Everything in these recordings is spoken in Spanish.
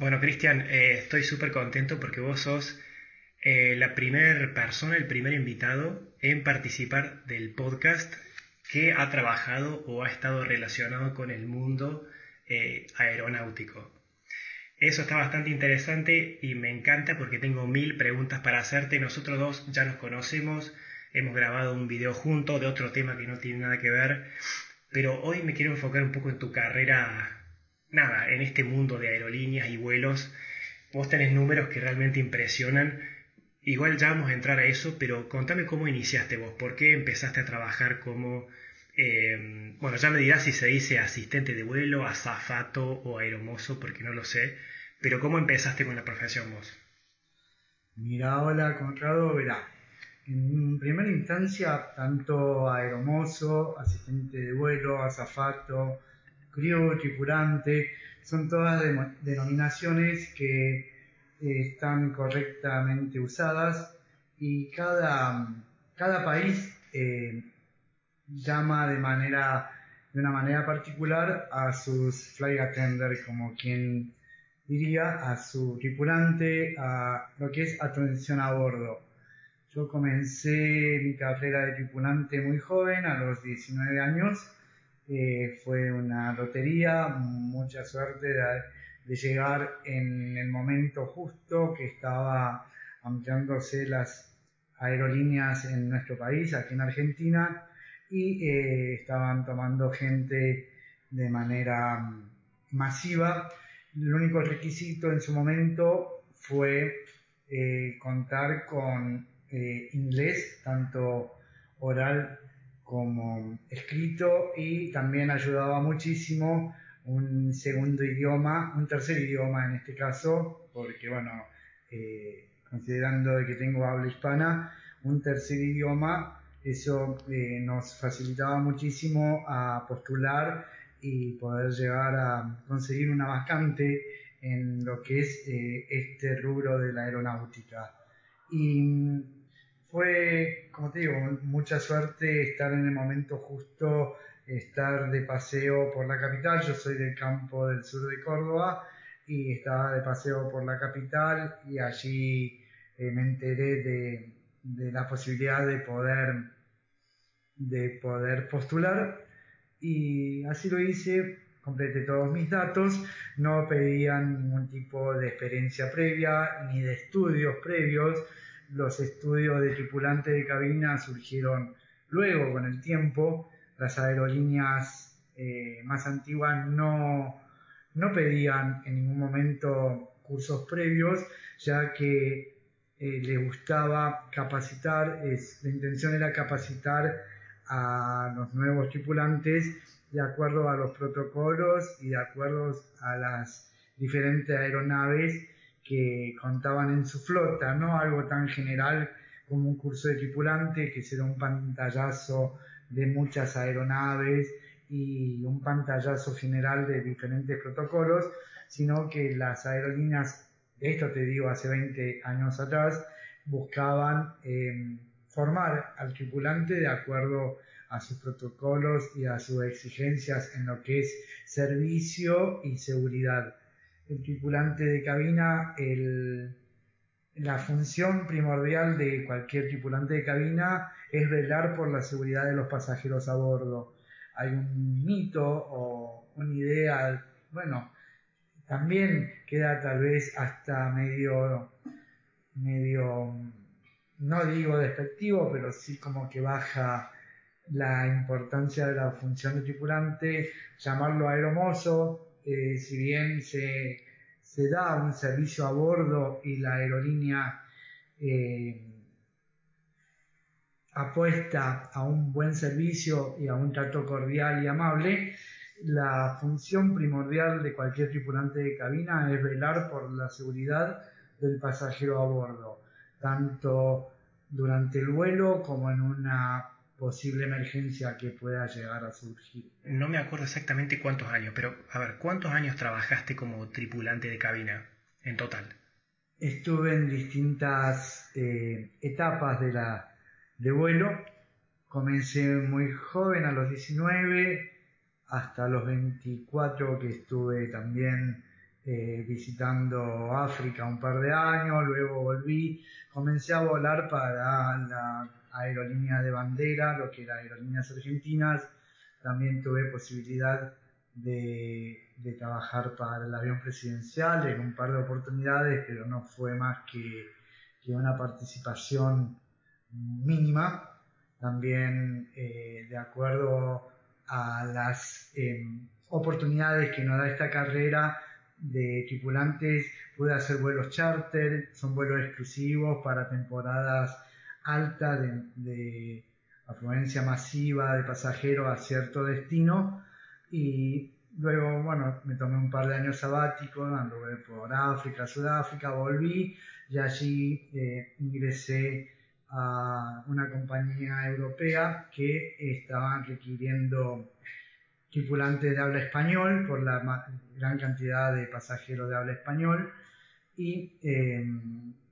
Bueno, Cristian, eh, estoy súper contento porque vos sos eh, la primera persona, el primer invitado en participar del podcast que ha trabajado o ha estado relacionado con el mundo eh, aeronáutico. Eso está bastante interesante y me encanta porque tengo mil preguntas para hacerte. Nosotros dos ya nos conocemos, hemos grabado un video junto de otro tema que no tiene nada que ver, pero hoy me quiero enfocar un poco en tu carrera nada, en este mundo de aerolíneas y vuelos, vos tenés números que realmente impresionan. Igual ya vamos a entrar a eso, pero contame cómo iniciaste vos, por qué empezaste a trabajar como, eh, bueno, ya me dirás si se dice asistente de vuelo, azafato o aeromozo, porque no lo sé, pero cómo empezaste con la profesión vos. Mira, hola Conrado, verá. En primera instancia, tanto aeromozo, asistente de vuelo, azafato, crew, tripulante, son todas denominaciones que eh, están correctamente usadas y cada, cada país eh, llama de manera de una manera particular a sus flight attenders como quien diría a su tripulante a lo que es atención a bordo. Yo comencé mi carrera de tripulante muy joven a los 19 años eh, fue una lotería, mucha suerte de, llegar en el momento justo que estaba ampliándose las aerolíneas en nuestro país, aquí en Argentina, y eh, estaban tomando gente de manera mm, masiva. El único requisito en su momento fue eh, contar con inglés, tanto oral como escrito y también ayudaba muchísimo un segundo idioma, un tercer idioma en este caso, porque bueno, eh, considerando que tengo habla hispana, un tercer idioma, eso eh, nos facilitaba muchísimo a postular y poder llegar a conseguir una vacante en lo que es eh, este rubro de la aeronáutica. Y fue, como te digo, mucha suerte estar en el momento justo, estar de paseo por la capital. Yo soy del campo del sur de Córdoba y estaba de paseo por la capital y allí eh, me enteré de, de, la posibilidad de poder, de poder postular y así lo hice. Completé todos mis datos, no pedían ningún tipo de experiencia previa ni de estudios previos, los estudios de tripulante de cabina surgieron luego con el tiempo. Las aerolíneas eh, más antiguas no, no pedían en ningún momento cursos previos, ya que eh, les gustaba capacitar, es, la intención era capacitar a los nuevos tripulantes de acuerdo a los protocolos y de acuerdo a las diferentes aeronaves que contaban en su flota, no algo tan general como un curso de tripulante que será un pantallazo de muchas aeronaves y un pantallazo general de diferentes protocolos, sino que las aerolíneas, esto te digo hace 20 años atrás, buscaban em, formar al tripulante de acuerdo a sus protocolos y a sus exigencias en lo que es servicio y seguridad el tripulante de cabina, la función primordial de cualquier tripulante de cabina es velar por la seguridad de los pasajeros a bordo. Hay un mito o una idea, bueno, también queda tal vez hasta medio, medio, no digo despectivo, pero sí como que baja la importancia de la función de tripulante, llamarlo aeromozo, si bien se, se, da un servicio a bordo y la aerolínea eh, apuesta a un buen servicio y a un trato cordial y amable, la función primordial de cualquier tripulante de cabina es velar por la seguridad del pasajero a bordo, tanto durante el vuelo como en una posible emergencia que pueda llegar a surgir. No me acuerdo exactamente cuántos años, pero a ver, ¿cuántos años trabajaste como tripulante de cabina en total? Estuve en distintas eh, etapas de, la, de vuelo. Comencé muy joven, a los 19, hasta los 24 que estuve también eh, visitando África un par de años, luego volví, comencé a volar para la aerolínea de bandera, lo que era Aerolíneas Argentinas, también tuve posibilidad de, trabajar para el avión presidencial en un par de oportunidades, pero no fue más que, una participación mínima. También eh, de acuerdo a las em, oportunidades que nos da esta carrera de tripulantes, pude hacer vuelos charter, son vuelos exclusivos para temporadas altas de afluencia masiva de pasajeros a cierto destino. Y luego, bueno, me tomé un par de años sabáticos, anduve por África, Sudáfrica, volví y allí eh, ingresé a una compañía europea que estaban requiriendo tripulantes de habla español por la gran cantidad de pasajeros de habla español. Y eh,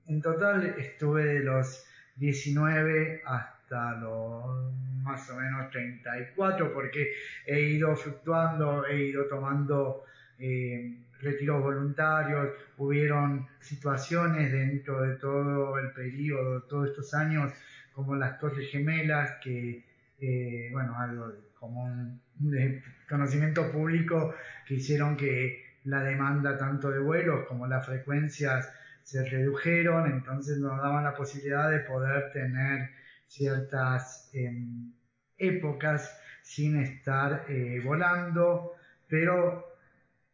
en total estuve de los 19 hasta los más o menos 34 porque he ido fluctuando, he ido tomando eh, retiros voluntarios, hubieron situaciones dentro de todo el periodo, todos estos años, como las Torres Gemelas, que, eh, bueno, algo como un conocimiento público que hicieron que la demanda tanto de vuelos como las frecuencias se redujeron, entonces nos daban la posibilidad de poder tener ciertas em, épocas sin estar eh, volando, pero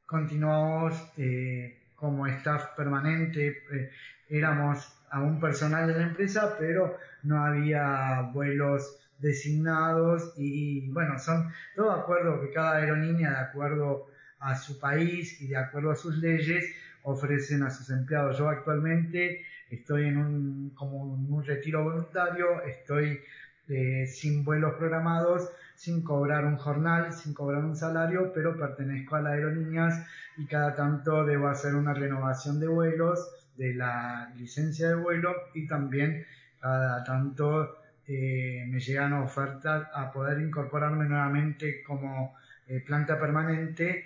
continuamos eh, como staff permanente, eh, éramos aún personal de la empresa, pero no había vuelos designados y, bueno, son todo acuerdo que cada aerolínea, de acuerdo a su país y de acuerdo a sus leyes, ofrecen a sus empleados. Yo actualmente estoy en un, como un retiro voluntario, estoy eh, sin vuelos programados, sin cobrar un jornal, sin cobrar un salario, pero pertenezco a las aerolíneas y cada tanto debo hacer una renovación de vuelos, de la licencia de vuelo y también cada tanto eh, me llegan ofertas a poder incorporarme nuevamente como eh, planta permanente,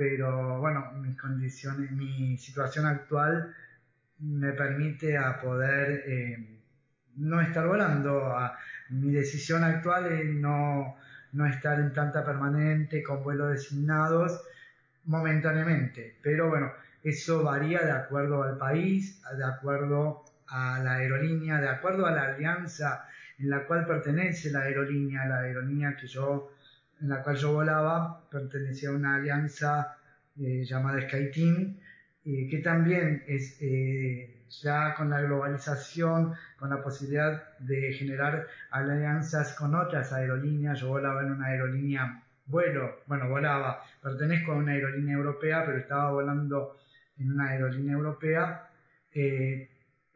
pero bueno, mis condiciones, mi situación actual me permite a poder eh, no estar volando. mi decisión actual es no, no estar en planta permanente con vuelos designados momentáneamente. Pero bueno, eso varía de acuerdo al país, de acuerdo a la aerolínea, de acuerdo a la alianza en la cual pertenece la aerolínea, la aerolínea que yo, en la cual yo volaba, pertenecía a una alianza eh, llamada SkyTeam, eh, que también es eh, ya con la globalización, con la posibilidad de generar alianzas con otras aerolíneas. Yo volaba en una aerolínea, vuelo, bueno, volaba, pertenezco a una aerolínea europea, pero estaba volando en una aerolínea europea.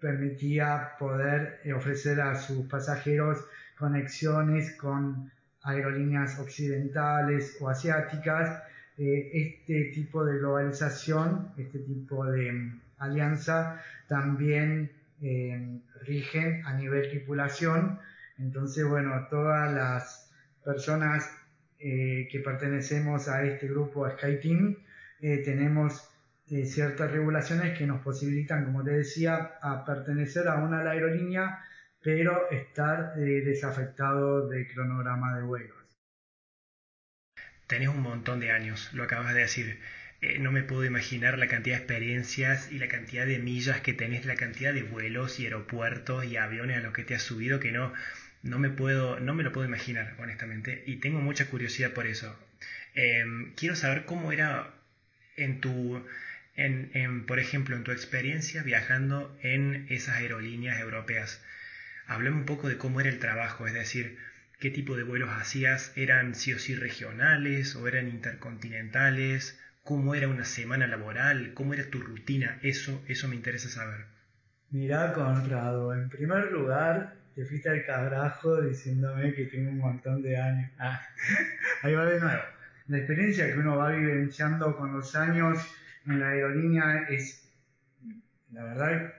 Permitía poder ofrecer a sus pasajeros conexiones con aerolíneas occidentales o asiáticas eh, este tipo de globalización, este tipo de mm, alianza también eh, rigen a nivel tripulación. Entonces, bueno, todas las personas eh, que pertenecemos a este grupo, a SkyTeam, tenemos ciertas regulaciones que nos posibilitan, como te decía, a pertenecer a una aerolínea, pero estar desafectado de cronograma de vuelos tenés un montón de años, lo acabas de decir. Eh, no me puedo imaginar la cantidad de experiencias y la cantidad de millas que tenés, la cantidad de vuelos y aeropuertos y aviones a los que te has subido que no, no me puedo, no me lo puedo imaginar, honestamente, y tengo mucha curiosidad por eso. Em, quiero saber cómo era en tu, en, en, por ejemplo, en tu experiencia viajando en esas aerolíneas europeas. Hablemos un poco de cómo era el trabajo, es decir, qué tipo de vuelos hacías, eran sí o sí regionales o eran intercontinentales, cómo era una semana laboral, cómo era tu rutina, eso, eso me interesa saber. Mirá, Conrado, en primer lugar, te fuiste al carajo diciéndome que tengo un montón de años. Ah, ahí va de nuevo. La experiencia que uno va vivenciando con los años en la aerolínea es, la verdad,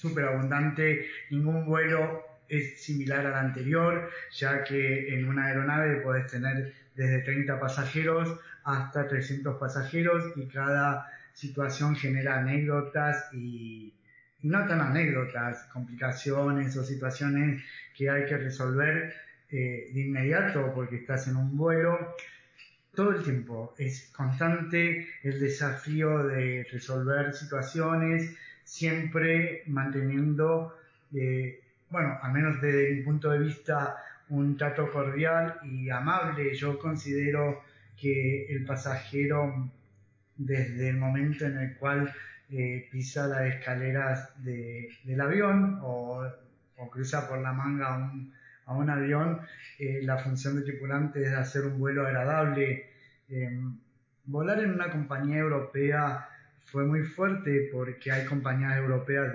súper abundante. Ningún vuelo es similar al anterior, ya que en una aeronave puedes tener desde 30 pasajeros hasta 300 pasajeros y cada situación genera anécdotas y, no tan anécdotas, complicaciones o situaciones que hay que resolver eh, de inmediato porque estás en un vuelo. Todo el tiempo es constante el desafío de resolver situaciones, siempre manteniendo, eh, bueno, al menos desde mi punto de vista, un trato cordial y amable. Yo considero que el pasajero, desde el momento en el cual eh, pisa las escaleras del avión o, cruza por la manga a un, avión, eh, la función de tripulante es hacer un vuelo agradable. Em, volar en una compañía europea fue muy fuerte porque hay compañías europeas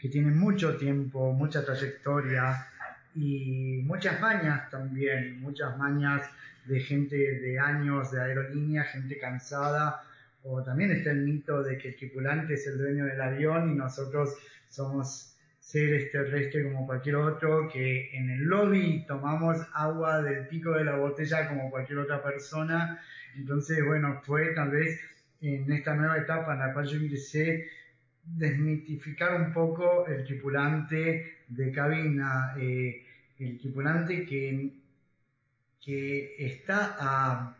que tienen mucho tiempo, mucha trayectoria y muchas mañas también, muchas mañas de gente de años de aerolínea, gente cansada, o también está el mito de que el tripulante es el dueño del avión y nosotros somos seres terrestres como cualquier otro, que en el lobby tomamos agua del pico de la botella como cualquier otra persona. Entonces, bueno, fue tal vez en esta nueva etapa en la cual yo ingresé desmitificar un poco el tripulante de cabina, eh, el tripulante que, que está a,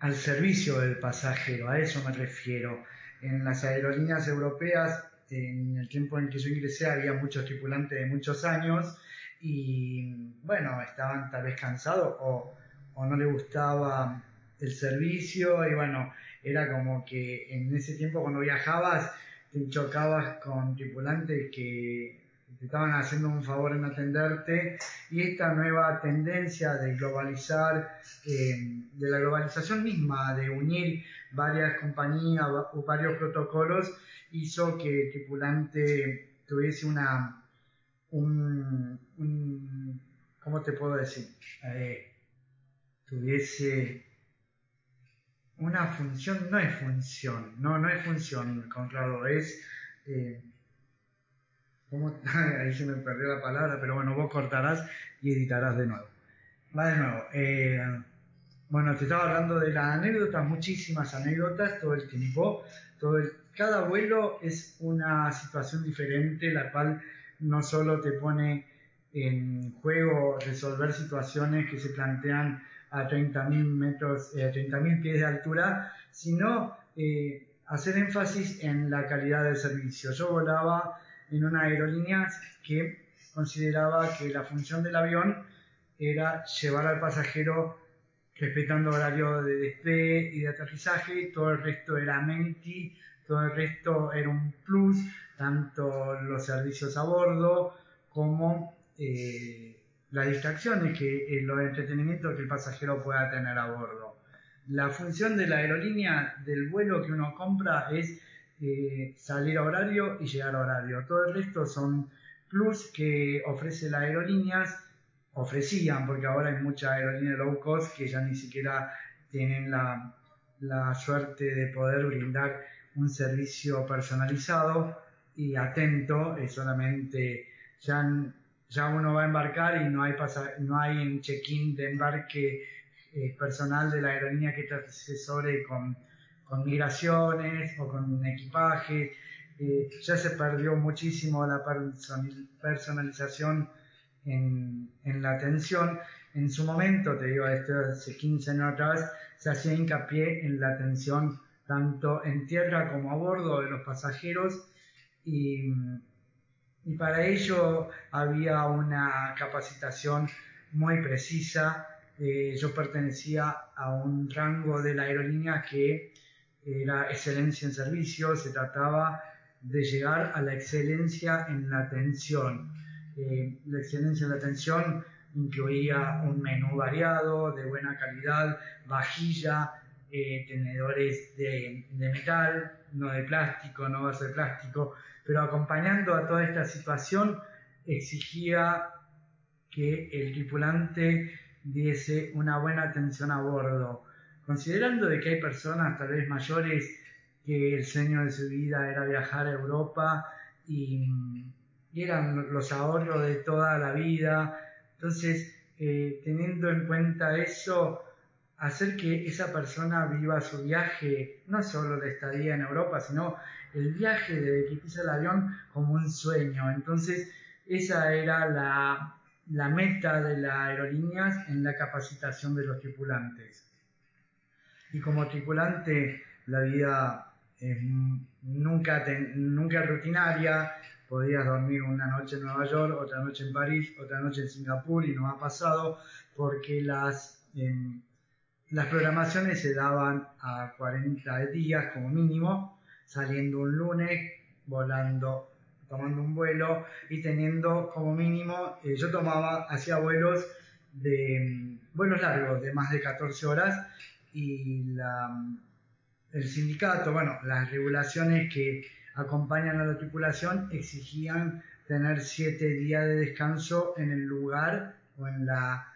al servicio del pasajero, a eso me refiero. En las aerolíneas europeas, en el tiempo en que yo ingresé, había muchos tripulantes de muchos años y, bueno, estaban tal vez cansados o, o no les gustaba el servicio y, bueno, era como que en ese tiempo cuando viajabas, te chocabas con tripulantes que te estaban haciendo un favor en atenderte y esta nueva tendencia de globalizar, eh, de la globalización misma, de unir varias compañías o varios protocolos, hizo que el tripulante tuviese una, un, un ¿cómo te puedo decir? Eh, tuviese una función, no es función, no, no es función, Conrado, es, eh, ahí se me perdió la palabra, pero bueno, vos cortarás y editarás de nuevo. Va de nuevo. Eh, bueno, te estaba hablando de las anécdotas, muchísimas anécdotas todo el tiempo. Todo el, cada vuelo es una situación diferente, la cual no solo te pone en juego resolver situaciones que se plantean a 30.000 metros, eh, 30.000 pies de altura, sino eh, hacer énfasis en la calidad del servicio. Yo volaba en una aerolínea que consideraba que la función del avión era llevar al pasajero respetando horario de despegue y de aterrizaje, todo el resto era menti, todo el resto era un plus, tanto los servicios a bordo como eh, las distracciones, que eh, los entretenimientos que el pasajero pueda tener a bordo. La función de la aerolínea del vuelo que uno compra es eh, salir a horario y llegar a horario. Todo el resto son plus que ofrece las aerolíneas, ofrecían, porque ahora hay muchas aerolíneas low cost que ya ni siquiera tienen la, la suerte de poder brindar un servicio personalizado y atento, es solamente ya ya uno va a embarcar y no hay, no hay en check-in de embarque eh, personal de la aerolínea que te asesore con, con migraciones o con equipaje. Eh, ya se perdió muchísimo la personalización en, en, la atención. En su momento, te digo, esto hace 15 años atrás, se hacía hincapié en la atención tanto en tierra como a bordo de los pasajeros y y para ello había una capacitación muy precisa. Eh, yo pertenecía a un rango de la aerolínea que era excelencia en servicio, se trataba de llegar a la excelencia en la atención. Eh, la excelencia en la atención incluía un menú variado, de buena calidad, vajilla, eh, tenedores de, metal, no de plástico, no ser de plástico, pero acompañando a toda esta situación exigía que el tripulante diese una buena atención a bordo. Considerando de que hay personas tal vez mayores que el sueño de su vida era viajar a Europa y, eran los ahorros de toda la vida, entonces eh, teniendo en cuenta eso, hacer que esa persona viva su viaje, no solo la estadía en Europa, sino el viaje desde que pisa el avión como un sueño. Entonces, esa era la, la meta de las aerolíneas en la capacitación de los tripulantes. Y como tripulante, la vida nunca, nunca rutinaria, podías dormir una noche en Nueva York, otra noche en París, otra noche en Singapur y no ha pasado porque las, em, las programaciones se daban a 40 días como mínimo, saliendo un lunes, volando, tomando un vuelo y teniendo como mínimo, eh, yo tomaba, hacía vuelos de em, vuelos largos de más de 14 horas y la, el sindicato, bueno, las regulaciones que acompañan a la tripulación exigían tener siete días de descanso en el lugar o en la,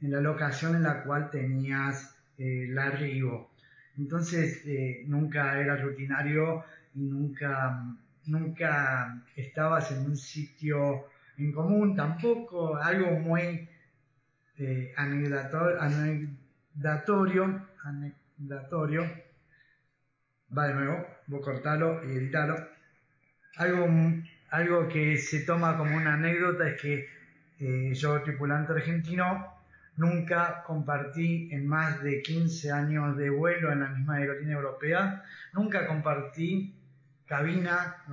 en la locación en la cual tenías eh, el arribo. Entonces eh, nunca era rutinario y nunca, nunca estabas en un sitio en común, tampoco algo muy eh, anecdatorio, anecdatorio va de nuevo, vos cortalo y editalo. Algo, algo que se toma como una anécdota es que eh, yo, tripulante argentino, nunca compartí en más de 15 años de vuelo en la misma aerolínea europea, nunca compartí cabina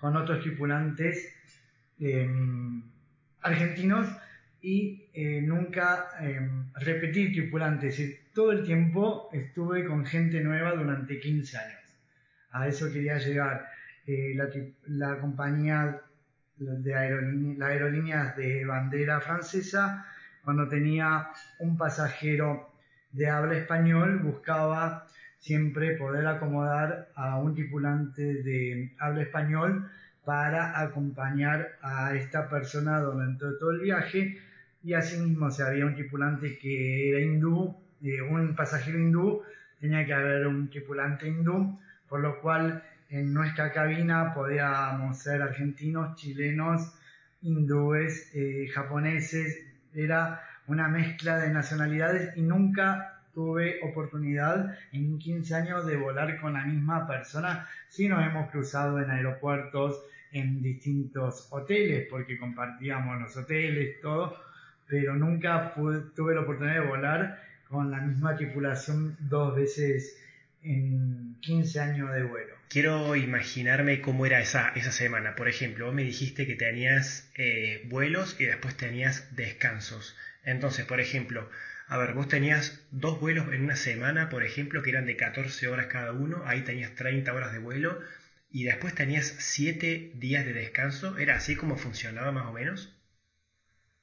con otros tripulantes em, argentinos y eh, nunca em, repetí tripulantes todo el tiempo estuve con gente nueva durante 15 años. A eso quería llegar. Eh, la, compañía de aerolíneas, de bandera francesa, cuando tenía un pasajero de habla español, buscaba siempre poder acomodar a un tripulante de habla español para acompañar a esta persona durante todo el viaje. Y asimismo si había un tripulante que era hindú un pasajero hindú, tenía que haber un tripulante hindú, por lo cual en nuestra cabina podíamos ser argentinos, chilenos, hindúes, eh, japoneses, era una mezcla de nacionalidades y nunca tuve oportunidad en 15 años de volar con la misma persona, si nos hemos cruzado en aeropuertos, en distintos hoteles, porque compartíamos los hoteles, todo, pero nunca tuve la oportunidad de volar con la misma tripulación dos veces en 15 años de vuelo. Quiero imaginarme cómo era esa, esa semana. Por ejemplo, vos me dijiste que tenías eh, vuelos y después tenías descansos. Entonces, por ejemplo, a ver, vos tenías dos vuelos en una semana, por ejemplo, que eran de 14 horas cada uno, ahí tenías 30 horas de vuelo y después tenías 7 días de descanso. ¿Era así como funcionaba más o menos?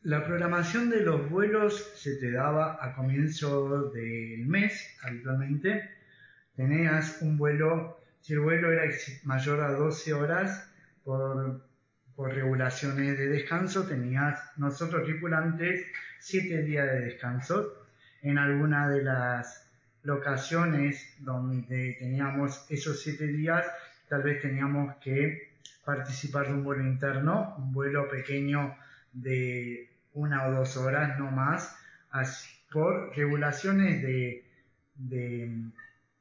La programación de los vuelos se te daba a comienzo del mes, habitualmente. Tenías un vuelo, si el vuelo era mayor a 12 horas por, regulaciones de descanso, tenías nosotros tripulantes 7 días de descanso. En alguna de las locaciones donde teníamos esos 7 días, tal vez teníamos que participar de un vuelo interno, un vuelo pequeño de una o dos horas, no más, por regulaciones de,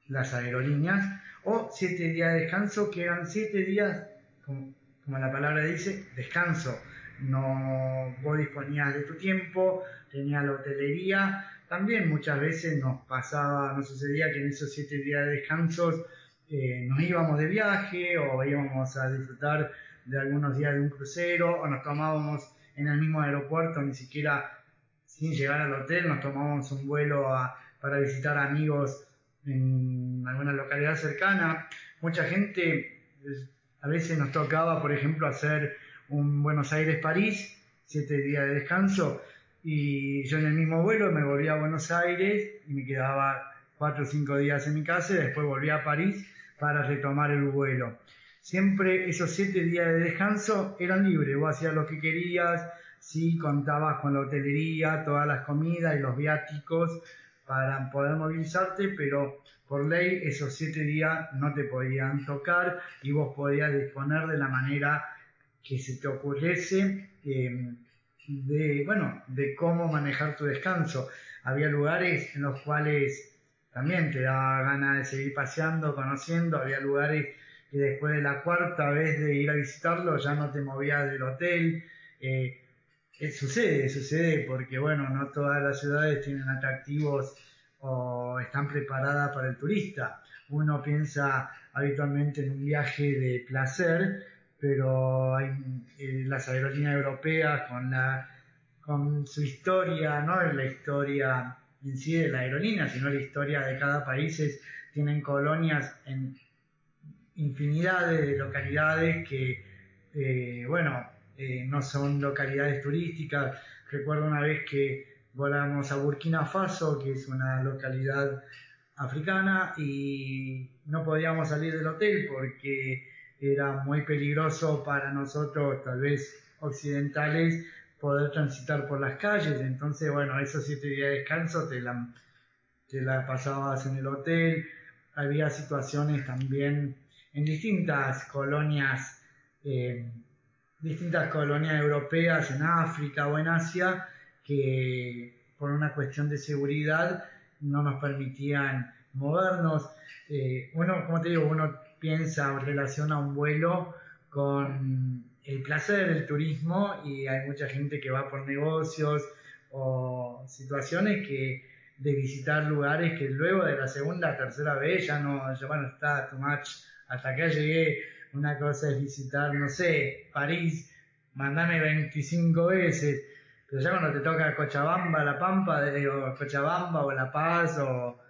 las aerolíneas, o siete días de descanso, que eran siete días, como, la palabra dice, descanso. No, vos disponías de tu tiempo, tenías la hotelería, también muchas veces nos pasaba, nos sucedía que en esos siete días de descansos eh, nos íbamos de viaje o íbamos a disfrutar de algunos días de un crucero o nos tomábamos en el mismo aeropuerto, ni siquiera sin llegar al hotel, nos tomamos un vuelo para visitar amigos en alguna localidad cercana. Mucha gente, a veces nos tocaba, por ejemplo, hacer un Buenos Aires-París, siete días de descanso, y yo en el mismo vuelo me volví a Buenos Aires y me quedaba cuatro o cinco días en mi casa y después volví a París para retomar el vuelo siempre esos siete días de descanso eran libres, vos hacías lo que querías, sí contabas con la hotelería, todas las comidas y los viáticos para poder movilizarte, pero por ley esos siete días no te podían tocar y vos podías disponer de la manera que se te ocurriese em, de, bueno, de cómo manejar tu descanso. había lugares en los cuales también te daba ganas de seguir paseando, conociendo, había lugares que después de la cuarta vez de ir a visitarlo ya no te movías del hotel. Eh, sucede, sucede porque bueno, no todas las ciudades tienen atractivos o están preparadas para el turista. Uno piensa habitualmente en un viaje de placer, pero hay eh, las aerolíneas europeas con la con su historia, no es la historia en sí de la aerolínea, sino la historia de cada país, tienen colonias en infinidades de localidades que, eh, bueno, eh, no son localidades turísticas. Recuerdo una vez que volamos a Burkina Faso, que es una localidad africana, y no podíamos salir del hotel porque era muy peligroso para nosotros, tal vez occidentales, poder transitar por las calles. Entonces, bueno, esos siete días de descanso te la, te la pasabas en el hotel. Había situaciones también en distintas colonias, eh, distintas colonias europeas en África o en Asia, que por una cuestión de seguridad no nos permitían movernos. Eh, uno, como te digo, uno piensa o relaciona un vuelo con el placer del turismo y hay mucha gente que va por negocios o situaciones que de visitar lugares que luego de la segunda, tercera vez ya no, ya bueno, está too much, hasta acá llegué, una cosa es visitar, no sé, París, mandame 25 veces, pero ya cuando te toca Cochabamba, La Pampa, o Cochabamba o La Paz o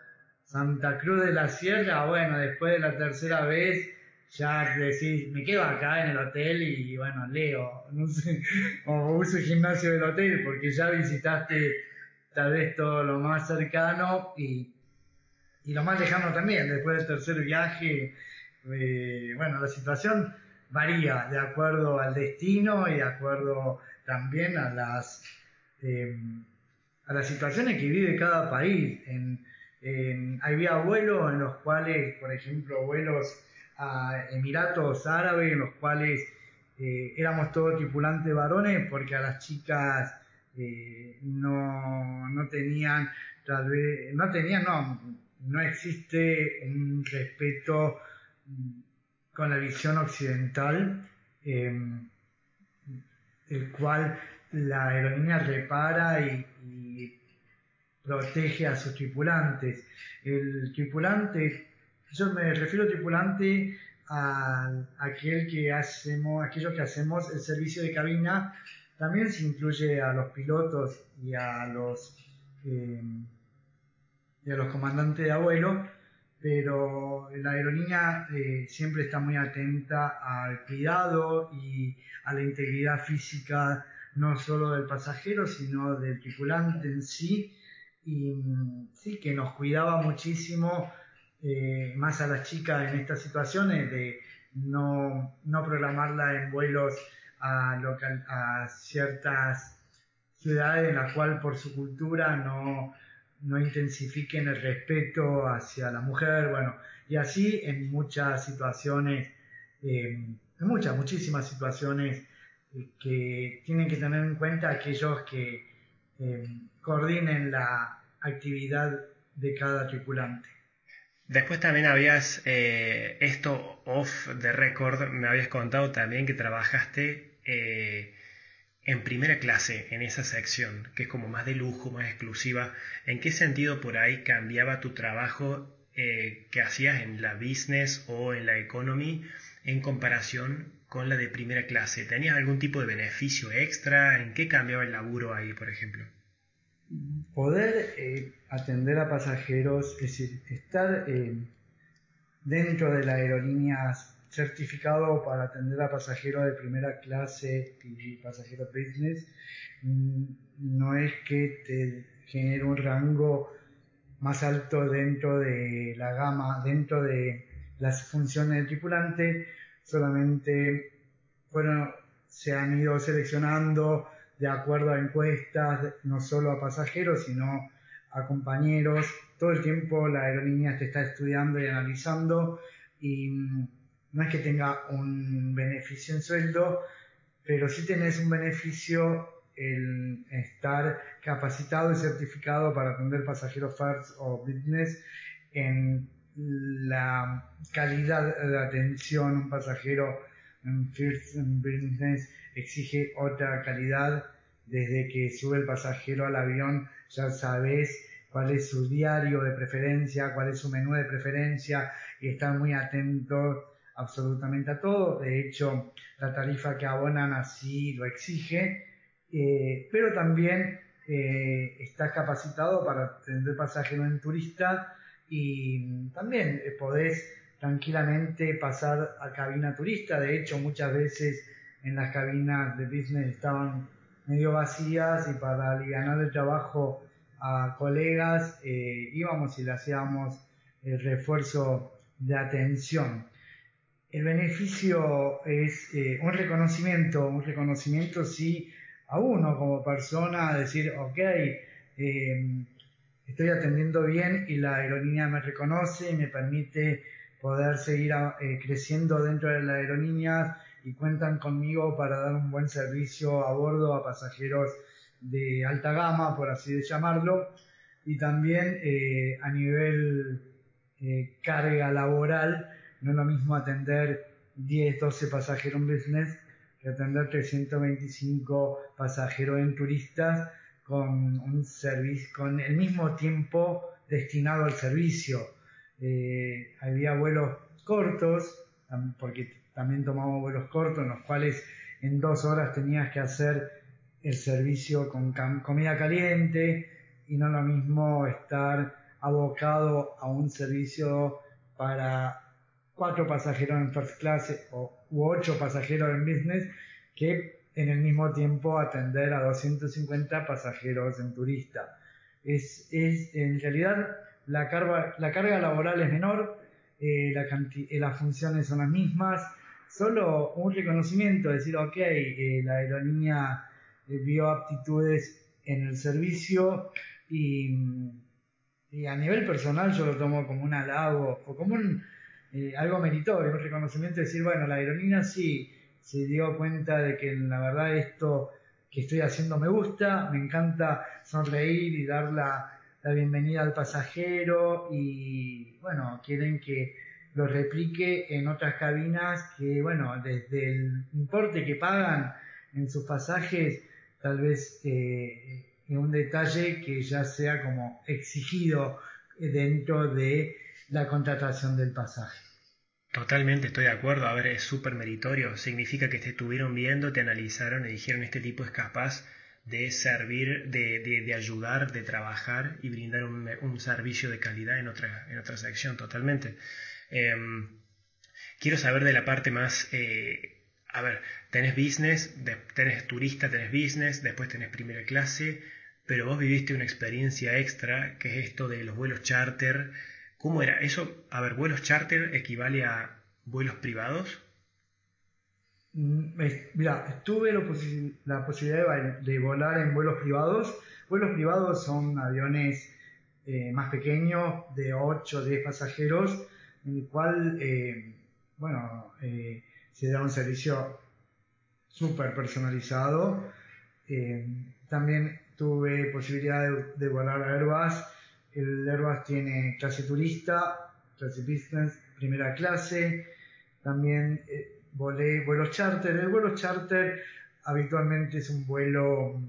Santa Cruz de la Sierra, bueno, después de la tercera vez ya decís, me quedo acá en el hotel y bueno, leo, no sé, o uso el gimnasio del hotel porque ya visitaste tal vez todo lo más cercano y, y lo más lejano también, después del tercer viaje, bueno, la situación varía de acuerdo al destino y de acuerdo también a las, eh, a las situaciones que vive cada país. En, en, había vuelos en los cuales, por ejemplo, vuelos a Emiratos Árabes en los cuales eh, éramos todos tripulantes varones porque a las chicas eh, no, no tenían, tal vez, no tenían, no, no existe un respeto con la visión occidental, em, el cual la aerolínea repara y, protege a sus tripulantes. El tripulante yo me refiero tripulante a aquel que hacemos, aquellos que hacemos el servicio de cabina. También se incluye a los pilotos y a los eh, y a los comandantes de abuelo, pero la aerolínea eh, siempre está muy atenta al cuidado y a la integridad física no solo del pasajero, sino del tripulante en sí, y sí que nos cuidaba muchísimo eh, más a las chicas en estas situaciones de no, no programarla en vuelos a, ciertas ciudades en las cuales por su cultura no, no intensifiquen el respeto hacia la mujer, bueno, y así en muchas situaciones, eh, en muchas, muchísimas situaciones eh, que tienen que tener en cuenta aquellos que coordinen la actividad de cada tripulante. Después también habías, eh, esto off the record, me habías contado también que trabajaste eh, en primera clase en esa sección, que es como más de lujo, más exclusiva. ¿En qué sentido por ahí cambiaba tu trabajo eh, que hacías en la business o en la economy en comparación con la de primera clase? ¿Tenías algún tipo de beneficio extra? ¿En qué cambiaba el laburo ahí, por ejemplo? poder eh, atender a pasajeros, es decir, estar eh, dentro de la aerolínea certificado para atender a pasajeros de primera clase y pasajeros business, mm, no es que te genere un rango más alto dentro de la gama, dentro de las funciones del tripulante, solamente bueno, se han ido seleccionando de acuerdo a encuestas, no solo a pasajeros, sino a compañeros. Todo el tiempo la aerolínea te está estudiando y analizando y mm, no es que tenga un beneficio en sueldo, pero sí tenés un beneficio el estar capacitado y certificado para atender pasajeros first o business en la calidad de atención. Un pasajero en first business exige otra calidad. Desde que sube el pasajero al avión ya sabes cuál es su diario de preferencia, cuál es su menú de preferencia y estar muy atentos absolutamente a todo. De hecho, la tarifa que abonan así lo exige, eh, pero también eh, estás capacitado para atender pasajeros en turista y también eh, podés tranquilamente pasar a cabina turista. De hecho, muchas veces en las cabinas de business estaban medio vacías y para aliviar el trabajo a colegas íbamos y le hacíamos el refuerzo de atención el beneficio es eh, un reconocimiento, un reconocimiento sí a uno como persona, decir, ok, eh, estoy atendiendo bien y la aerolínea me reconoce y me permite poder seguir eh, creciendo dentro de la aerolínea y cuentan conmigo para dar un buen servicio a bordo a pasajeros de alta gama, por así llamarlo, y también a nivel carga laboral, no es lo mismo atender 10, 12 pasajeros en business que atender 325 pasajeros en turistas con un servicio, con el mismo tiempo destinado al servicio. Eh, había vuelos cortos, porque también tomamos vuelos cortos en los cuales en dos horas tenías que hacer el servicio con comida caliente y no lo mismo estar abocado a un servicio para cuatro pasajeros en first class o, u ocho pasajeros en business que en el mismo tiempo atender a 250 pasajeros en turista. Es, es en realidad la carga, la carga laboral es menor, eh, la eh, las funciones son las mismas, solo un reconocimiento, decir, ok, eh, la aerolínea vio aptitudes en el servicio y, y a nivel personal yo lo tomo como un halago o como un, eh, algo meritorio, un reconocimiento, decir, bueno, la aerolínea sí se dio cuenta de que la verdad esto que estoy haciendo me gusta, me encanta sonreír y dar la, bienvenida al pasajero y bueno, quieren que lo replique en otras cabinas que bueno, desde el importe que pagan en sus pasajes, tal vez eh, en un detalle que ya sea como exigido dentro de la contratación del pasaje. Totalmente, estoy de acuerdo. A ver, es súper meritorio. Significa que te estuvieron viendo, te analizaron y dijeron este tipo es capaz de servir, de, de, ayudar, de trabajar y brindar un, servicio de calidad en otra, en otra sección, totalmente. Em, quiero saber de la parte más... Eh, a ver, tenés business, tenés turista, tenés business, después tenés primera clase, pero vos viviste una experiencia extra, que es esto de los vuelos charter, ¿Cómo era? Eso, a ver, vuelos charter equivale a vuelos privados. Mm, mira, tuve la posibilidad de, volar en vuelos privados. Vuelos privados son aviones eh, más pequeños, de 8 o 10 pasajeros, en el cual, eh, bueno, eh, se da un servicio súper personalizado. también tuve posibilidad de, de volar a Airbus el Airbus tiene clase turista, clase business, primera clase. También eh, vuelos charter. El vuelo charter habitualmente es un vuelo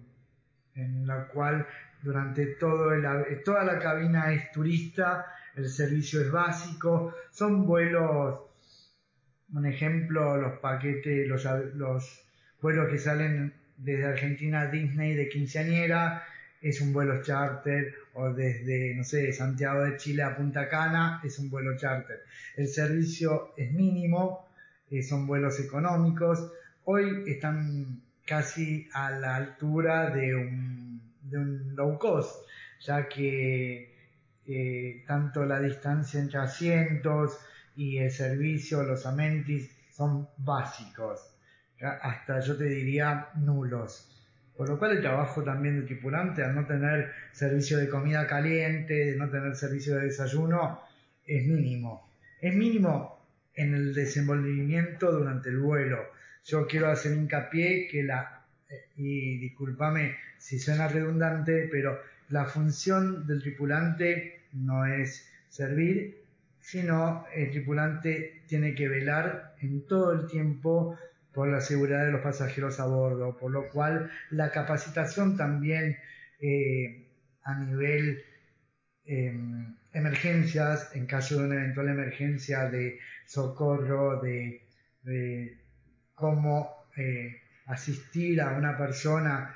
en el cual durante todo el, toda la cabina es turista, el servicio es básico. Son vuelos, un ejemplo, los paquetes, los, los vuelos que salen desde Argentina a Disney de quinceañera, es un vuelo charter o desde, no sé, Santiago de Chile a Punta Cana, es un vuelo charter. El servicio es mínimo, eh, son vuelos económicos. Hoy están casi a la altura de un, de un low cost, ya que eh, tanto la distancia entre asientos y el servicio, los amenities, son básicos, hasta yo te diría nulos. Por lo cual el trabajo también del tripulante, al no tener servicio de comida caliente, de no tener servicio de desayuno, es mínimo. Es mínimo en el desenvolvimiento durante el vuelo. Yo quiero hacer hincapié que la eh, y discúlpame si suena redundante, pero la función del tripulante no es servir, sino el tripulante tiene que velar en todo el tiempo por la seguridad de los pasajeros a bordo, por lo cual la capacitación también eh, a nivel em, emergencias, en caso de una eventual emergencia de socorro, de, cómo eh, asistir a una persona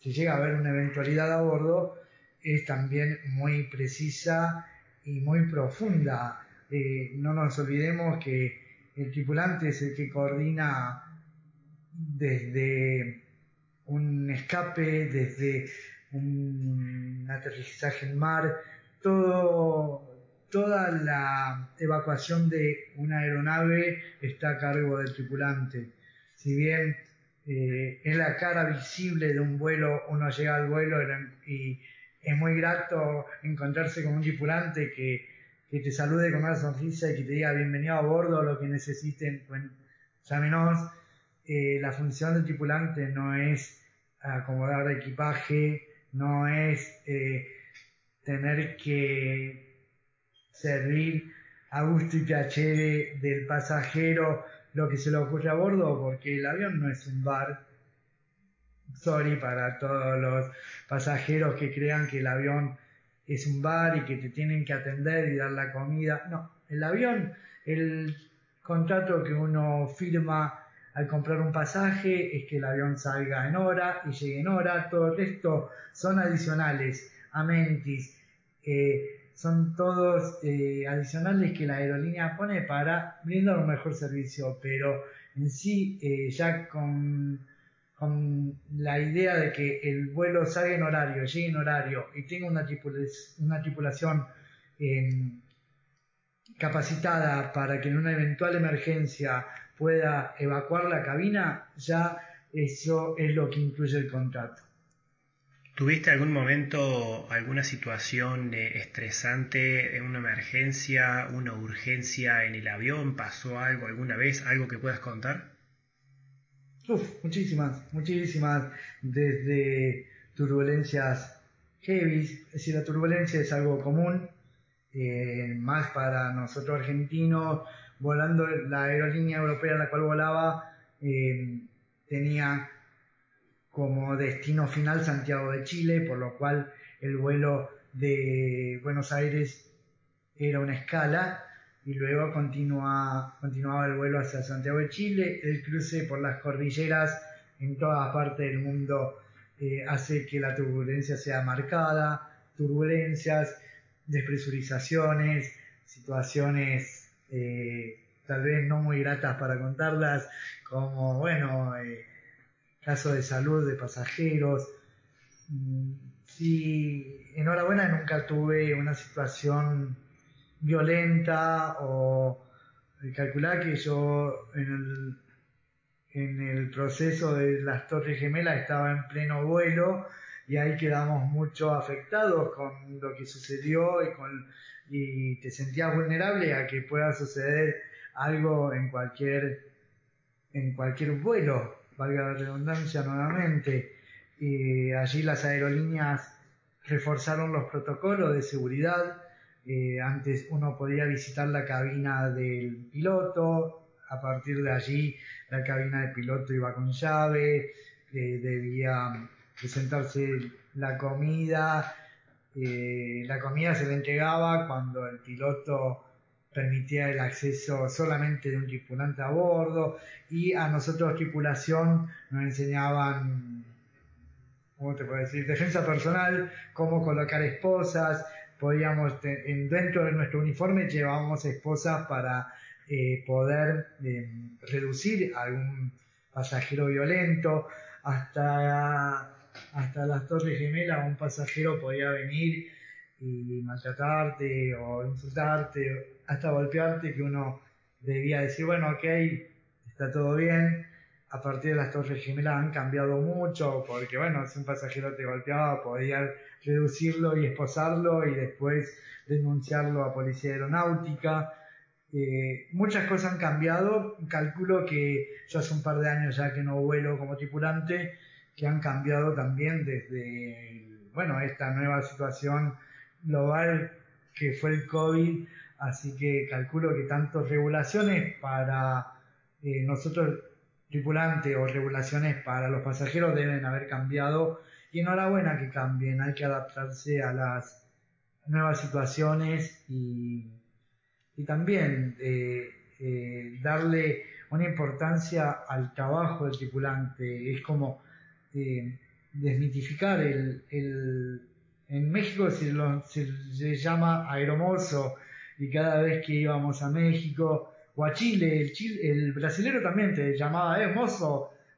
si llega a haber una eventualidad a bordo, es también muy precisa y muy profunda. Eh, no nos olvidemos que el tripulante es el que coordina desde un escape, desde un aterrizaje en mar, toda la evacuación de una aeronave está a cargo del tripulante. Si bien eh, es la cara visible de un vuelo, uno llega al vuelo y es muy grato encontrarse con un tripulante que, que te salude con una sonrisa y que te diga bienvenido a bordo, lo que necesiten, llámenos. Eh, la función del tripulante no es acomodar equipaje, no es eh, tener que servir a gusto y piacere del pasajero lo que se le ocurre a bordo, porque el avión no es un bar. Sorry para todos los pasajeros que crean que el avión es un bar y que te tienen que atender y dar la comida. No, el avión, el contrato que uno firma al comprar un pasaje es que el avión salga en hora y llegue en hora. Todo esto son adicionales, amenities, eh, son todos eh, adicionales que la aerolínea pone para brindar un mejor servicio, pero en sí eh, ya con con la idea de que el vuelo salga en horario, llegue en horario y tenga una, tripulación em, capacitada para que en una eventual emergencia pueda evacuar la cabina, ya eso es lo que incluye el contrato. ¿Tuviste algún momento, alguna situación eh, estresante, una emergencia, una urgencia en el avión? ¿Pasó algo alguna vez? ¿Algo que puedas contar? Muchísimas, muchísimas, desde turbulencias heavy, es decir, la turbulencia es algo común, eh, más para nosotros argentinos, volando la aerolínea europea en la cual volaba, eh, tenía como destino final Santiago de Chile, por lo cual el vuelo de Buenos Aires era una escala y luego continua, continuaba el vuelo hacia Santiago de Chile. El cruce por las cordilleras en toda parte del mundo eh, hace que la turbulencia sea marcada, turbulencias, despresurizaciones, situaciones eh, tal vez no muy gratas para contarlas, como, bueno, eh, caso de salud de pasajeros. Mm, sí, enhorabuena, nunca tuve una situación violenta o calcular que yo en el, en el proceso de las Torres Gemelas estaba en pleno vuelo y ahí quedamos mucho afectados con lo que sucedió y, con, y te sentías vulnerable a que pueda suceder algo en cualquier, en cualquier vuelo, valga la redundancia nuevamente. Y allí las aerolíneas reforzaron los protocolos de seguridad, eh, antes uno podía visitar la cabina del piloto, a partir de allí la cabina del piloto iba con llave, eh, debía presentarse la comida, eh, la comida se le entregaba cuando el piloto permitía el acceso solamente de un tripulante a bordo y a nosotros tripulación nos enseñaban, ¿cómo te puedo decir?, defensa personal, cómo colocar esposas, podíamos, dentro de nuestro uniforme llevábamos esposas para eh, poder eh, reducir algún pasajero violento, hasta, hasta las Torres Gemelas un pasajero podía venir y maltratarte o insultarte, hasta golpearte, que uno debía decir, bueno, ok, está todo bien, a partir de las Torres Gemelas han cambiado mucho, porque bueno, si un pasajero te golpeaba, podías reducirlo y esposarlo y después denunciarlo a Policía Aeronáutica. eh, muchas cosas han cambiado. Calculo que yo hace un par de años ya que no vuelo como tripulante, que han cambiado también desde, bueno, esta nueva situación global que fue el COVID. Así que calculo que tanto regulaciones para eh, nosotros tripulantes o regulaciones para los pasajeros deben haber cambiado. Y enhorabuena que cambien, hay que adaptarse a las nuevas situaciones y y también eh, eh, darle una importancia al trabajo del tripulante. Es como eh, desmitificar el, el, En México se, se, llama aeromozo y cada vez que íbamos a México o a Chile, el, Chile, el brasilero también te llamaba, eh.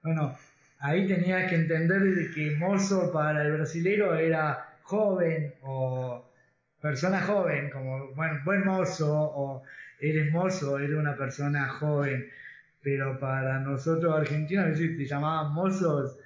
Bueno, ahí tenías que entender que mozo para el brasilero era joven o persona joven, como buen, mozo, o eres mozo, eres una persona joven, pero para nosotros argentinos, a veces te llamaban mozos,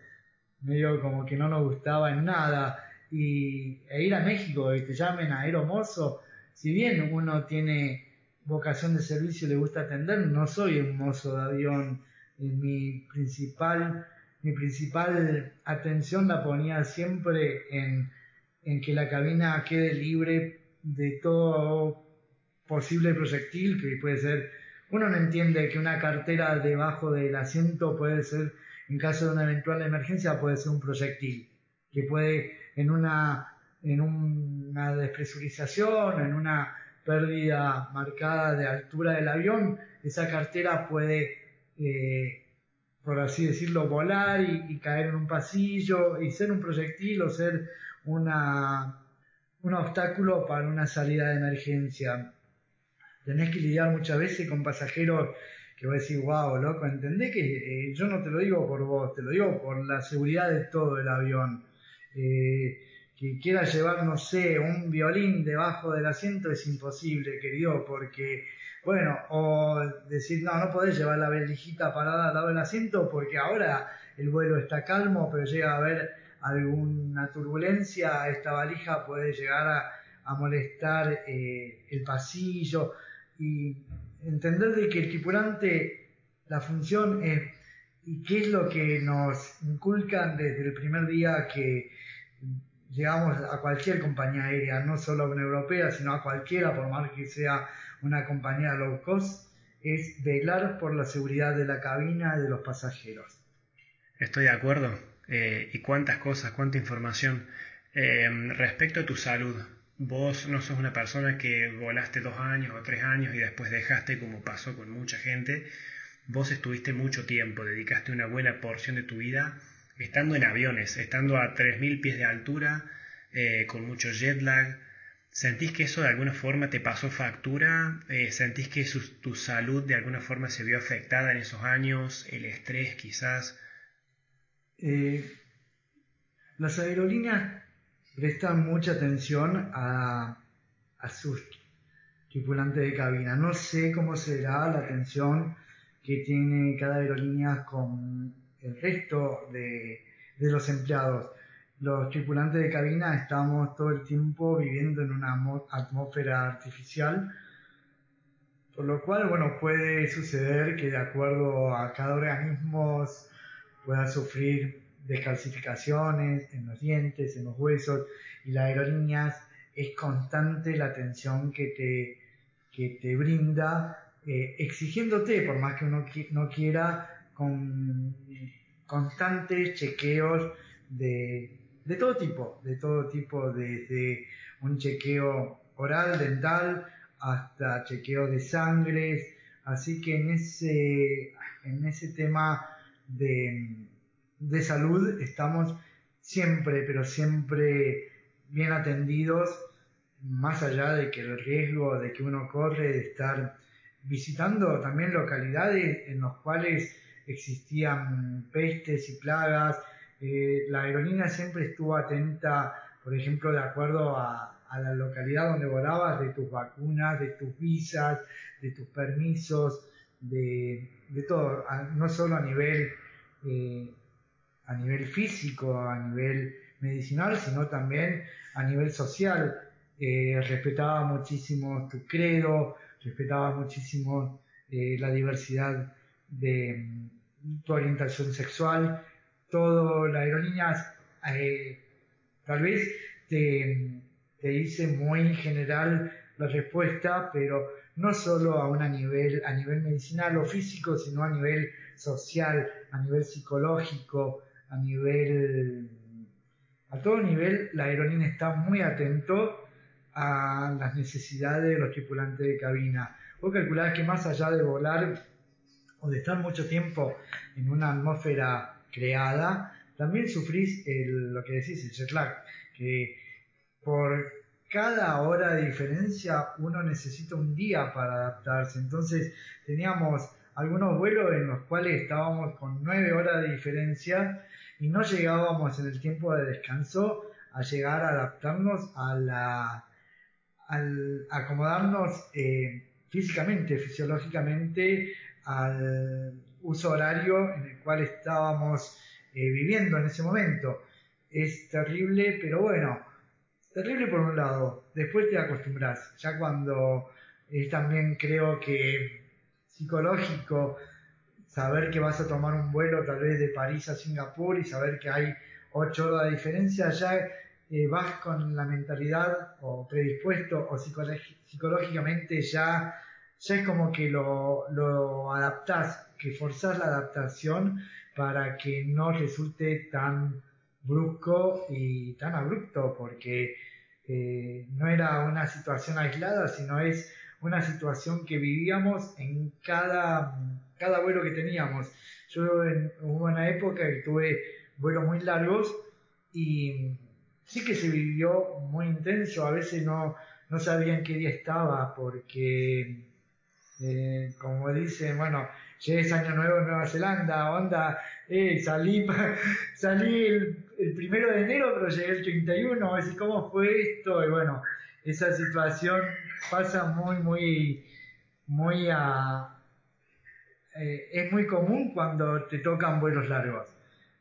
medio como que no nos gustaba en nada, y e ir a México y te llamen aeromozo, si bien uno tiene vocación de servicio y le gusta atender, no soy un mozo de avión, mi principal, mi principal atención la ponía siempre en en que la cabina quede libre de todo posible proyectil, que puede ser, uno no entiende que una cartera debajo del asiento puede ser, en caso de una eventual emergencia, puede ser un proyectil, que puede en una, en una despresurización, en una pérdida marcada de altura del avión, esa cartera puede, eh, por así decirlo, volar y, caer en un pasillo y ser un proyectil o ser una, un obstáculo para una salida de emergencia. Tenés que lidiar muchas veces con pasajeros que vos decís, wow, loco, entendés que eh, yo no te lo digo por vos, te lo digo por la seguridad de todo el avión. Eh, que quiera llevar, no sé, un violín debajo del asiento es imposible, querido, porque, bueno, o decir, no, no podés llevar la valijita parada al lado del asiento porque ahora el vuelo está calmo, pero llega a haber alguna turbulencia, esta valija puede llegar a, molestar eh, el pasillo y entender de que el tripulante, la función es, y qué es lo que nos inculcan desde el primer día que llegamos a cualquier compañía aérea, no solo a una europea, sino a cualquiera, por más que sea una compañía low cost, es velar por la seguridad de la cabina de los pasajeros. Estoy de acuerdo. Eh, y cuántas cosas, cuánta información. Eh, respecto a tu salud, vos no sos una persona que volaste dos años o tres años y después dejaste como pasó con mucha gente. Vos estuviste mucho tiempo, dedicaste una buena porción de tu vida estando en aviones, estando a 3.000 pies de altura, eh, con mucho jet lag. ¿Sentís que eso de alguna forma te pasó factura? ¿Sentís que tu salud de alguna forma se vio afectada en esos años? ¿El estrés quizás? Eh, las aerolíneas prestan mucha atención a, sus tripulantes de cabina. No sé cómo será la atención que tiene cada aerolínea con el resto de, los empleados. Los tripulantes de cabina estamos todo el tiempo viviendo en una atmósfera artificial, por lo cual, bueno, puede suceder que de acuerdo a cada organismo pueda sufrir descalcificaciones en los dientes, en los huesos, y las aerolíneas es constante la atención que te, que te brinda, eh, exigiéndote, por más que uno no quiera, con constantes chequeos de, de todo tipo, de todo tipo, desde un chequeo oral, dental, hasta chequeo de sangre, así que en ese, en ese tema de, de salud estamos siempre, pero siempre bien atendidos, más allá de que el riesgo de que uno corre de estar visitando también localidades en las cuales existían pestes y plagas. Eh, la aerolínea siempre estuvo atenta, por ejemplo, de acuerdo a, la localidad donde volabas, de tus vacunas, de tus visas, de tus permisos, de, todo, no solo a nivel eh, a nivel físico, a nivel medicinal, sino también a nivel social. Eh, respetaba muchísimo tu credo, respetaba muchísimo la diversidad de mm, tu orientación sexual, todo, la aerolínea eh, tal vez te, te dice muy general la respuesta, pero no solo a, una nivel, a nivel medicinal o físico, sino a nivel social, a nivel psicológico, a nivel, a todo nivel, la aerolínea está muy atento a las necesidades de los tripulantes de cabina. Vos calculás que más allá de volar o de estar mucho tiempo en una atmósfera creada, también sufrís lo que decís, el jet lag, que por cada hora de diferencia uno necesita un día para adaptarse. Entonces teníamos algunos vuelos en los cuales estábamos con nueve horas de diferencia y no llegábamos en el tiempo de descanso a llegar a adaptarnos a la acomodarnos eh, físicamente, fisiológicamente al uso horario en el cual estábamos eh, viviendo en ese momento. Es terrible, pero bueno, terrible por un lado, después te acostumbras, ya cuando es también creo que psicológico saber que vas a tomar un vuelo tal vez de París a Singapur y saber que hay ocho horas de diferencia, ya eh, vas con la mentalidad o predispuesto o psicológicamente ya, ya es como que lo, lo adaptás, que forzás la adaptación para que no resulte tan brusco y tan abrupto, porque eh, no era una situación aislada, sino es una situación que vivíamos en cada, cada vuelo que teníamos. Yo en, hubo una época que tuve vuelos muy largos y sí que se vivió muy intenso, a veces no, no sabía en qué día estaba porque, eh, como dicen, bueno, llegué ese año nuevo en Nueva Zelanda, onda, eh, salí, salí el, primero de enero, pero llegué el 31, decir, ¿cómo fue esto? Y bueno, esa situación pasa muy, muy, muy a... Eh, es muy común cuando te tocan vuelos largos.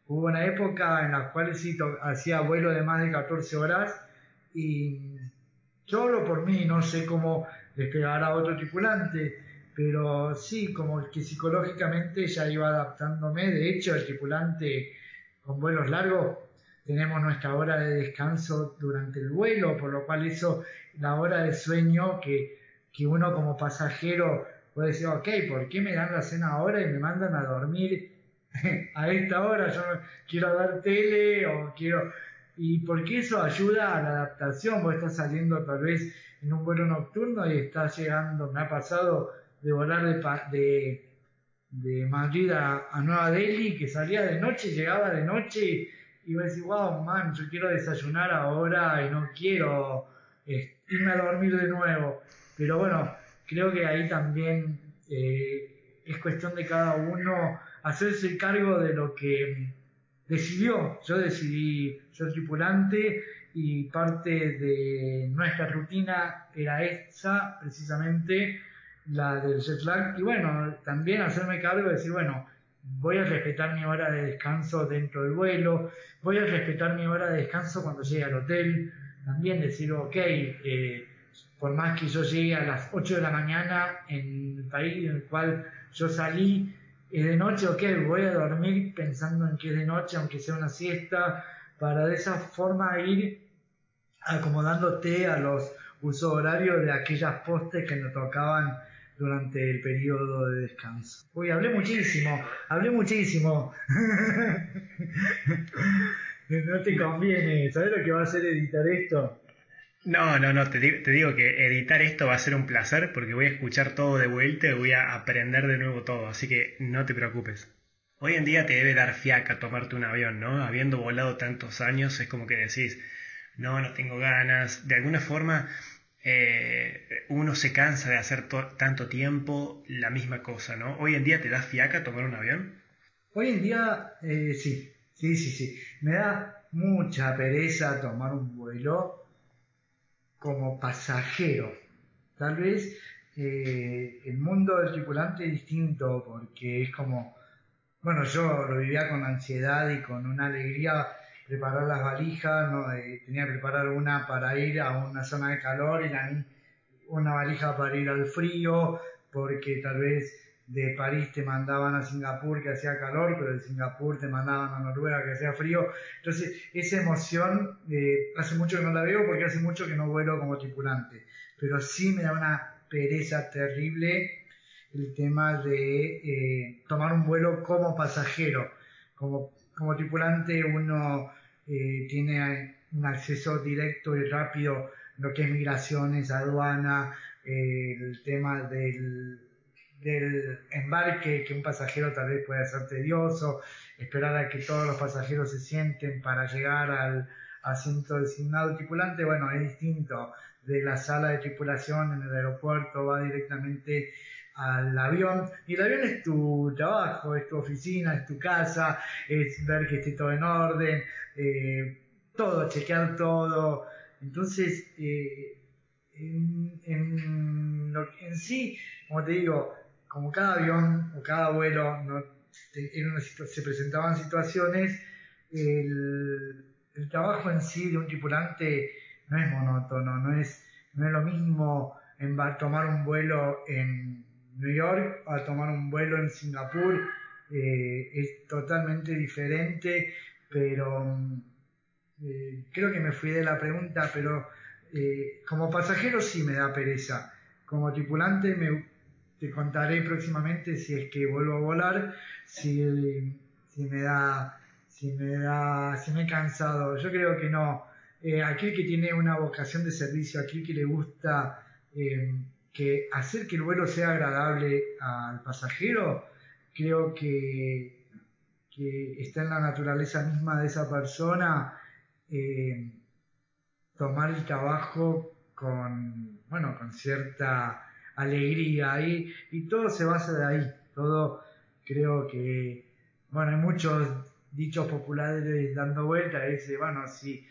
Hubo una época en la cual sí hacía vuelo de más de 14 horas y hablo por mí, no sé cómo despegar a otro tripulante, pero sí, como que psicológicamente ya iba adaptándome. De hecho, el tripulante con vuelos largos tenemos nuestra hora de descanso durante el vuelo, por lo cual eso, la hora de sueño que, que uno como pasajero puede decir, ok, ¿por qué me dan la cena ahora y me mandan a dormir a esta hora? Yo quiero ver tele o quiero... Y porque eso ayuda a la adaptación, vos estás saliendo tal vez en un vuelo nocturno y estás llegando, me ha pasado de volar de, de, de Madrid a, Nueva Delhi, que salía de noche, llegaba de noche y a decir, wow, man, yo quiero desayunar ahora y no quiero eh, irme a dormir de nuevo. Pero bueno, creo que ahí también eh, es cuestión de cada uno hacerse cargo de lo que decidió. Yo decidí ser tripulante y parte de nuestra rutina era esa, precisamente la del jet lag. Y bueno, también hacerme cargo de decir, bueno, voy a respetar mi hora de descanso dentro del vuelo, voy a respetar mi hora de descanso cuando llegue al hotel, también decir, ok, eh, por más que yo llegue a las 8 de la mañana en el país en el cual yo salí, es de noche, ok, voy a dormir pensando en que es de noche, aunque sea una siesta, para de esa forma ir acomodándote a los usos horarios de aquellas postes que nos tocaban durante el periodo de descanso. Uy, hablé muchísimo, hablé muchísimo. no te conviene, ¿sabes lo que va a hacer editar esto? No, no, no, te, te, digo que editar esto va a ser un placer porque voy a escuchar todo de vuelta y voy a aprender de nuevo todo, así que no te preocupes. Hoy en día te debe dar fiaca tomarte un avión, ¿no? Habiendo volado tantos años es como que decís, no, no tengo ganas. De alguna forma eh, uno se cansa de hacer tanto tiempo la misma cosa, ¿no? Hoy en día te da fiaca tomar un avión. Hoy en día eh, sí, sí, sí, sí. Me da mucha pereza tomar un vuelo como pasajero. Tal vez eh, el mundo del tripulante es distinto porque es como, bueno, yo lo vivía con ansiedad y con una alegría preparar las valijas, ¿no? Tenía que preparar una para ir a una zona de calor y una valija para ir al frío, porque tal vez de París te mandaban a Singapur que hacía calor, pero de Singapur te mandaban a Noruega que hacía frío. Entonces, esa emoción, eh, hace mucho que no la veo porque hace mucho que no vuelo como tripulante, pero sí me da una pereza terrible el tema de eh, tomar un vuelo como pasajero. Como, como tripulante uno eh, tiene un acceso directo y rápido lo que es migraciones, aduana, el tema del del embarque que un pasajero tal vez puede ser tedioso, esperar a que todos los pasajeros se sienten para llegar al asiento designado tripulante, bueno, es distinto. De la sala de tripulación en el aeropuerto, va directamente al avión y el avión es tu trabajo, es tu oficina, es tu casa, es ver que esté todo en orden, eh, todo, chequear todo. Entonces, eh, en, en, en sí, como te digo, como cada avión o cada vuelo se presentaban situaciones, el, trabajo en sí de un tripulante no es monótono, no es, no es lo mismo en, tomar un vuelo en New York a tomar un vuelo en Singapur, eh, es totalmente diferente, pero eh, creo que me fui de la pregunta, pero eh, como pasajero sí me da pereza, como tripulante me, te contaré próximamente si es que vuelvo a volar, si, me da, si me da, si me he cansado. Yo creo que no. Aquel que tiene una vocación de servicio, aquel que le gusta que hacer que el vuelo sea agradable al pasajero, creo que, que está en la naturaleza misma de esa persona eh, tomar el trabajo con, bueno, con cierta alegría y, y todo se basa de ahí. Todo creo que, bueno, hay muchos dichos populares dando vuelta dice, bueno, si,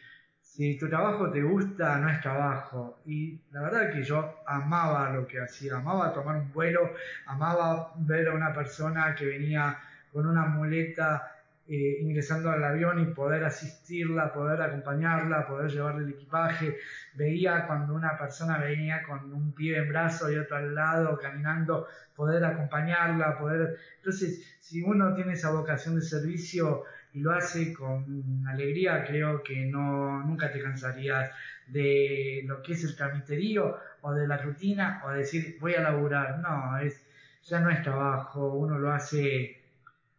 si tu trabajo te gusta, no es trabajo. Y la verdad que yo amaba lo que hacía, amaba tomar un vuelo, amaba ver a una persona que venía con una muleta eh, ingresando al avión y poder asistirla, poder acompañarla, poder llevarle el equipaje. Veía cuando una persona venía con un pie en brazo y otro al lado caminando, poder acompañarla, poder... Entonces, si uno tiene esa vocación de servicio y lo hace con alegría, creo que no, nunca te cansarías de lo que es el tramiterío o de la rutina o decir voy a laburar. No, es, ya no es trabajo, uno lo hace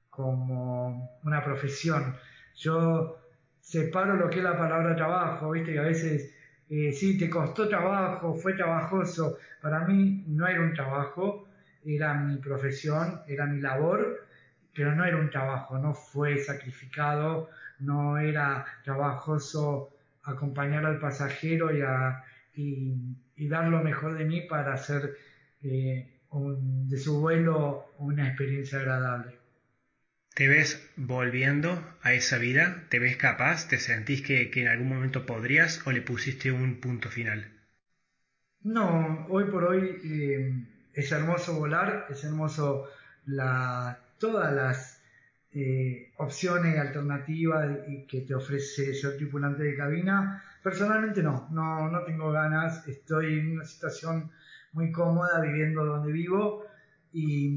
como una profesión. Yo separo lo que es la palabra trabajo, viste que a veces eh, sí, te costó trabajo, fue trabajoso. Para mí no era un trabajo, era mi profesión, era mi labor, pero no era un trabajo, no fue sacrificado, no era trabajoso acompañar al pasajero y, y, dar lo mejor de mí para hacer eh, de su vuelo una experiencia agradable. ¿Te ves volviendo a esa vida? ¿Te ves capaz? ¿Te sentís que, en algún momento podrías o le pusiste un punto final? No, hoy por hoy eh, es hermoso volar, es hermoso la, todas las eh, opciones alternativas que te ofrece ser tripulante de cabina. Personalmente no, no, no tengo ganas, estoy en una situación muy cómoda viviendo donde vivo y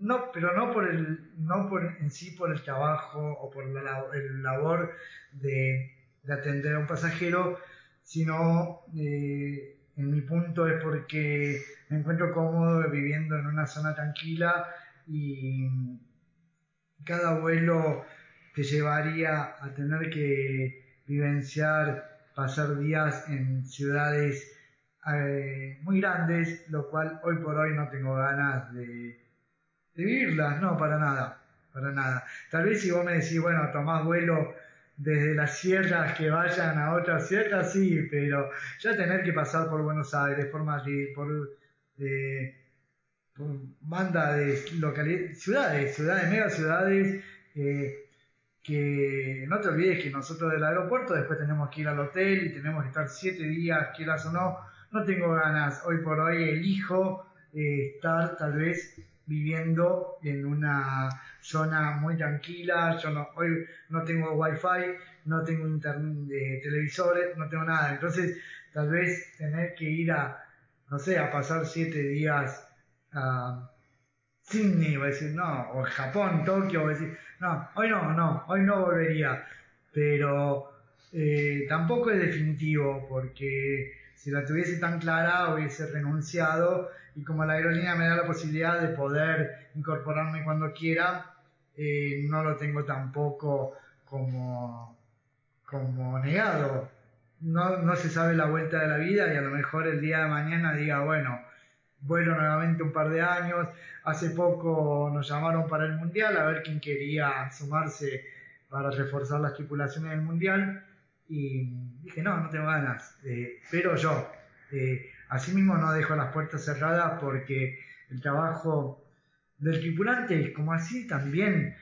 no, pero no por el, no por en sí por el trabajo o por la, el labor de, atender a un pasajero, sino eh, en mi punto es porque me encuentro cómodo viviendo en una zona tranquila y cada vuelo te llevaría a tener que vivenciar, pasar días en ciudades eh, muy grandes, lo cual hoy por hoy no tengo ganas de, vivirlas, no, para nada, para nada. Tal vez si vos me decís, bueno, tomás vuelo desde las sierras que vayan a otras sierras, sí, pero ya tener que pasar por Buenos Aires, por Madrid, por, eh, banda de localidades, ciudades, ciudades, mega ciudades, eh, que no te olvides que nosotros del aeropuerto después tenemos que ir al hotel y tenemos que estar siete días, quieras o no, no tengo ganas. Hoy por hoy elijo eh, estar tal vez viviendo en una zona muy tranquila. Yo no, hoy no tengo wifi, no tengo internet, televisores, no tengo nada. Entonces, tal vez tener que ir a, no sé, a pasar siete días a Sydney, voy a decir, no, o Japón, Tokio, voy a decir, no, hoy no, no, hoy no volvería. Pero eh, tampoco es definitivo, porque si la tuviese tan clara hubiese renunciado y como la aerolínea me da la posibilidad de poder incorporarme cuando quiera, eh, no lo tengo tampoco como, como negado. No, no se sabe la vuelta de la vida y a lo mejor el día de mañana diga, bueno, vuelo nuevamente un par de años. Hace poco nos llamaron para el Mundial a ver quién quería sumarse para reforzar las tripulaciones del Mundial y dije, no, no tengo ganas, eh, pero yo, eh, asimismo no dejo las puertas cerradas porque el trabajo del tripulante, como así también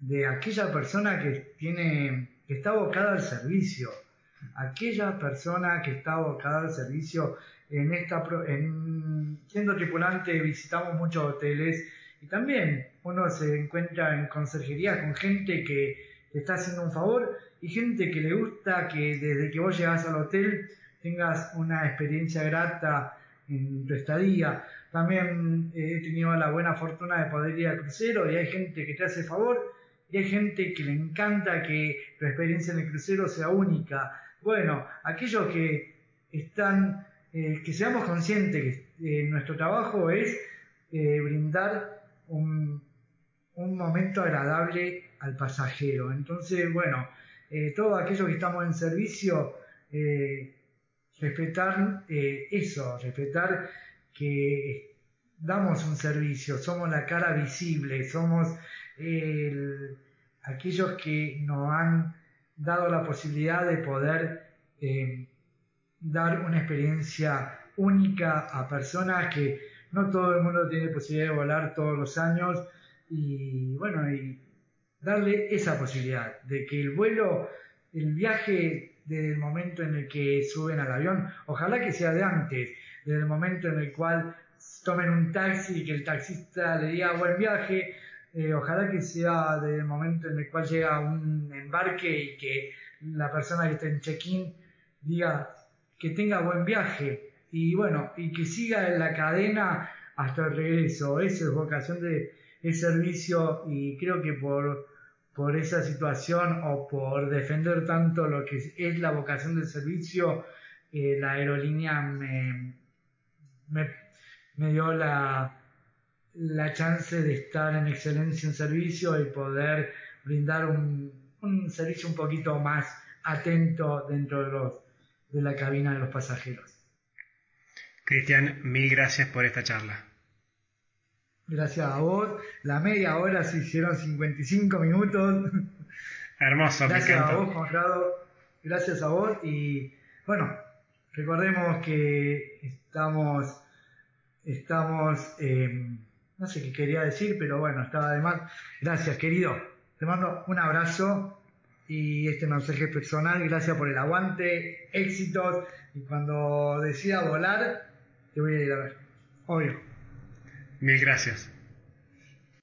de aquella persona que tiene, que está abocada al servicio, aquella persona que está abocada al servicio en esta, en, siendo tripulante visitamos muchos hoteles y también uno se encuentra en conserjería con gente que te está haciendo un favor y gente que le gusta que desde que vos llegas al hotel tengas una experiencia grata en tu estadía. También eh, he tenido la buena fortuna de poder ir al crucero y hay gente que te hace favor y hay gente que le encanta que tu experiencia en el crucero sea única. Bueno, aquellos que están, eh, que seamos conscientes que eh, nuestro trabajo es brindar un, momento agradable al pasajero. Entonces, bueno, todos aquellos que estamos en servicio, respetar eso, respetar que damos un servicio, somos la cara visible, somos aquellos que nos han dado la posibilidad de poder eh, dar una experiencia única a personas que no todo el mundo tiene posibilidad de volar todos los años. Y bueno, y darle esa posibilidad de que el vuelo, el viaje desde el momento en el que suben al avión, ojalá que sea de antes, desde el momento en el cual tomen un taxi y que el taxista le diga buen viaje, eh, ojalá que sea desde el momento en el cual llega un embarque y que la persona que está en check-in diga que tenga buen viaje y bueno, y que siga en la cadena hasta el regreso. Eso es vocación de, servicio y creo que por por esa situación o por defender tanto lo que es la vocación del servicio, eh, la aerolínea me, me, dio la, la chance de estar en excelencia en servicio y poder brindar un, un servicio un poquito más atento dentro de, los, de la cabina de los pasajeros. Cristian, mil gracias por esta charla. Gracias a vos. La media hora se hicieron 55 minutos. Hermoso, Gracias a vos, Conrado. Gracias a vos. Y bueno, recordemos que estamos, estamos, eh, no sé qué quería decir, pero bueno, estaba de más. Gracias, querido. Te mando un abrazo y este mensaje personal. Gracias por el aguante, éxitos. Y cuando decida volar, te voy a ir a ver. Obvio. Mil gracias.